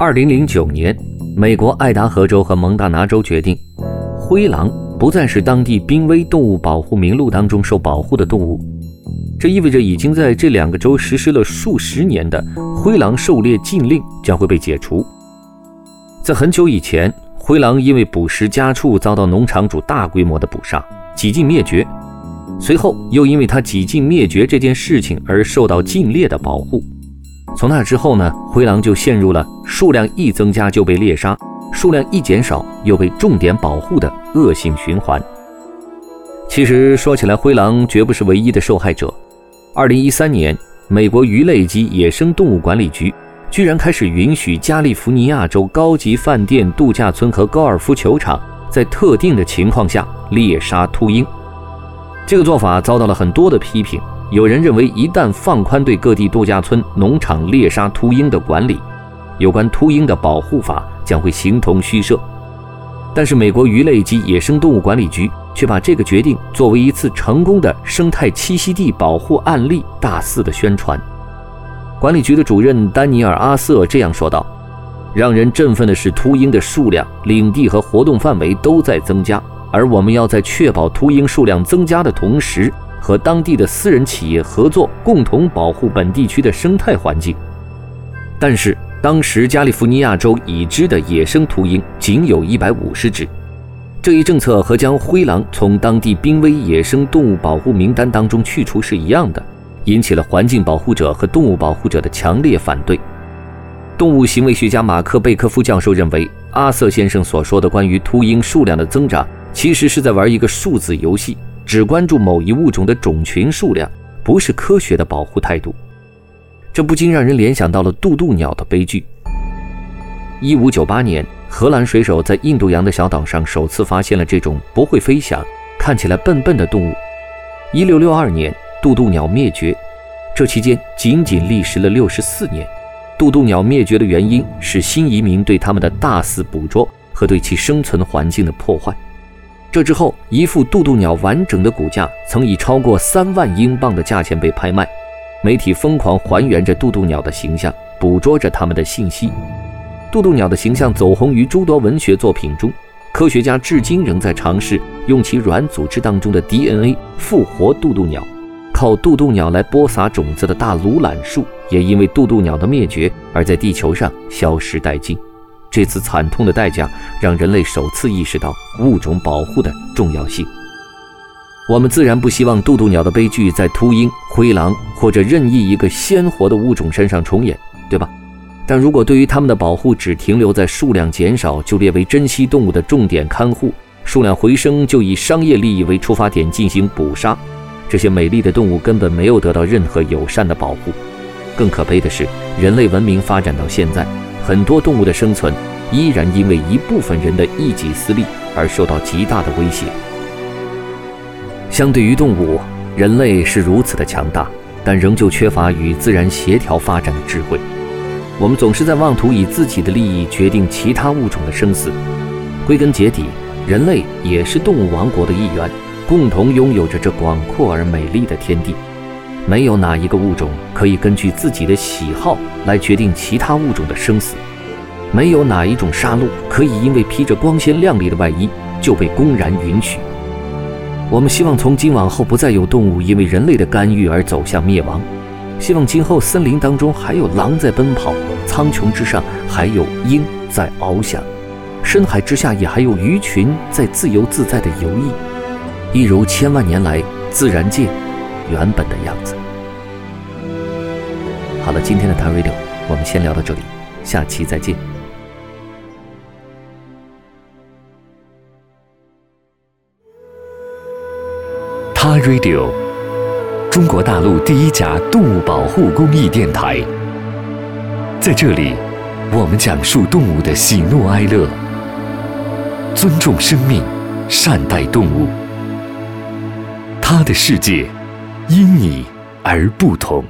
二零零九年，美国爱达荷州和蒙大拿州决定，灰狼不再是当地濒危动物保护名录当中受保护的动物。这意味着已经在这两个州实施了数十年的灰狼狩猎禁令将会被解除。在很久以前，灰狼因为捕食家畜遭到农场主大规模的捕杀，几近灭绝。随后又因为它几近灭绝这件事情而受到禁猎的保护。从那之后呢，灰狼就陷入了数量一增加就被猎杀，数量一减少又被重点保护的恶性循环。其实说起来，灰狼绝不是唯一的受害者。二零一三年，美国鱼类及野生动物管理局居然开始允许加利福尼亚州高级饭店、度假村和高尔夫球场在特定的情况下猎杀秃鹰。这个做法遭到了很多的批评。有人认为，一旦放宽对各地度假村、农场猎杀秃鹰的管理，有关秃鹰的保护法将会形同虚设。但是，美国鱼类及野生动物管理局却把这个决定作为一次成功的生态栖息地保护案例大肆的宣传。管理局的主任丹尼尔·阿瑟这样说道：“让人振奋的是，秃鹰的数量、领地和活动范围都在增加，而我们要在确保秃鹰数量增加的同时。”和当地的私人企业合作，共同保护本地区的生态环境。但是，当时加利福尼亚州已知的野生秃鹰仅有一百五十只。这一政策和将灰狼从当地濒危野生动物保护名单当中去除是一样的，引起了环境保护者和动物保护者的强烈反对。动物行为学家马克·贝科夫教授认为，阿瑟先生所说的关于秃鹰数量的增长，其实是在玩一个数字游戏。只关注某一物种的种群数量，不是科学的保护态度。这不禁让人联想到了渡渡鸟的悲剧。一五九八年，荷兰水手在印度洋的小岛上首次发现了这种不会飞翔、看起来笨笨的动物。一六六二年，渡渡鸟灭绝，这期间仅仅历时了六十四年。渡渡鸟灭绝的原因是新移民对它们的大肆捕捉和对其生存环境的破坏。这之后，一副渡渡鸟完整的骨架曾以超过三万英镑的价钱被拍卖。媒体疯狂还原着渡渡鸟的形象，捕捉着它们的信息。渡渡鸟的形象走红于诸多文学作品中。科学家至今仍在尝试用其软组织当中的 DNA 复活渡渡鸟。靠渡渡鸟来播撒种子的大芦榄树，也因为渡渡鸟的灭绝而在地球上消失殆尽。这次惨痛的代价让人类首次意识到物种保护的重要性。我们自然不希望渡渡鸟的悲剧在秃鹰、灰狼或者任意一个鲜活的物种身上重演，对吧？但如果对于它们的保护只停留在数量减少就列为珍稀动物的重点看护，数量回升就以商业利益为出发点进行捕杀，这些美丽的动物根本没有得到任何友善的保护。更可悲的是，人类文明发展到现在。很多动物的生存依然因为一部分人的一己私利而受到极大的威胁。相对于动物，人类是如此的强大，但仍旧缺乏与自然协调发展的智慧。我们总是在妄图以自己的利益决定其他物种的生死。归根结底，人类也是动物王国的一员，共同拥有着这广阔而美丽的天地。没有哪一个物种可以根据自己的喜好来决定其他物种的生死，没有哪一种杀戮可以因为披着光鲜亮丽的外衣就被公然允许。我们希望从今往后不再有动物因为人类的干预而走向灭亡，希望今后森林当中还有狼在奔跑，苍穹之上还有鹰在翱翔，深海之下也还有鱼群在自由自在地游弋，一如千万年来自然界。原本的样子。好了，今天的谈 radio 我们先聊到这里，下期再见。他 radio 中国大陆第一家动物保护公益电台。在这里，我们讲述动物的喜怒哀乐，尊重生命，善待动物。它的世界因你而不同。